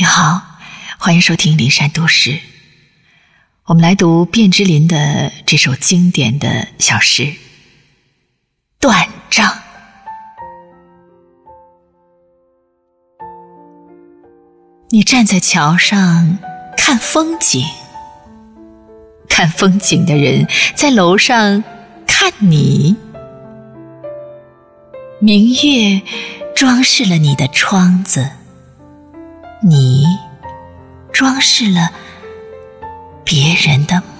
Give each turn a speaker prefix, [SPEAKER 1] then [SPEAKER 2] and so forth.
[SPEAKER 1] 你好，欢迎收听灵山读诗。我们来读卞之琳的这首经典的小诗《断章》。你站在桥上看风景，看风景的人在楼上看你。明月装饰了你的窗子。你装饰了别人的梦。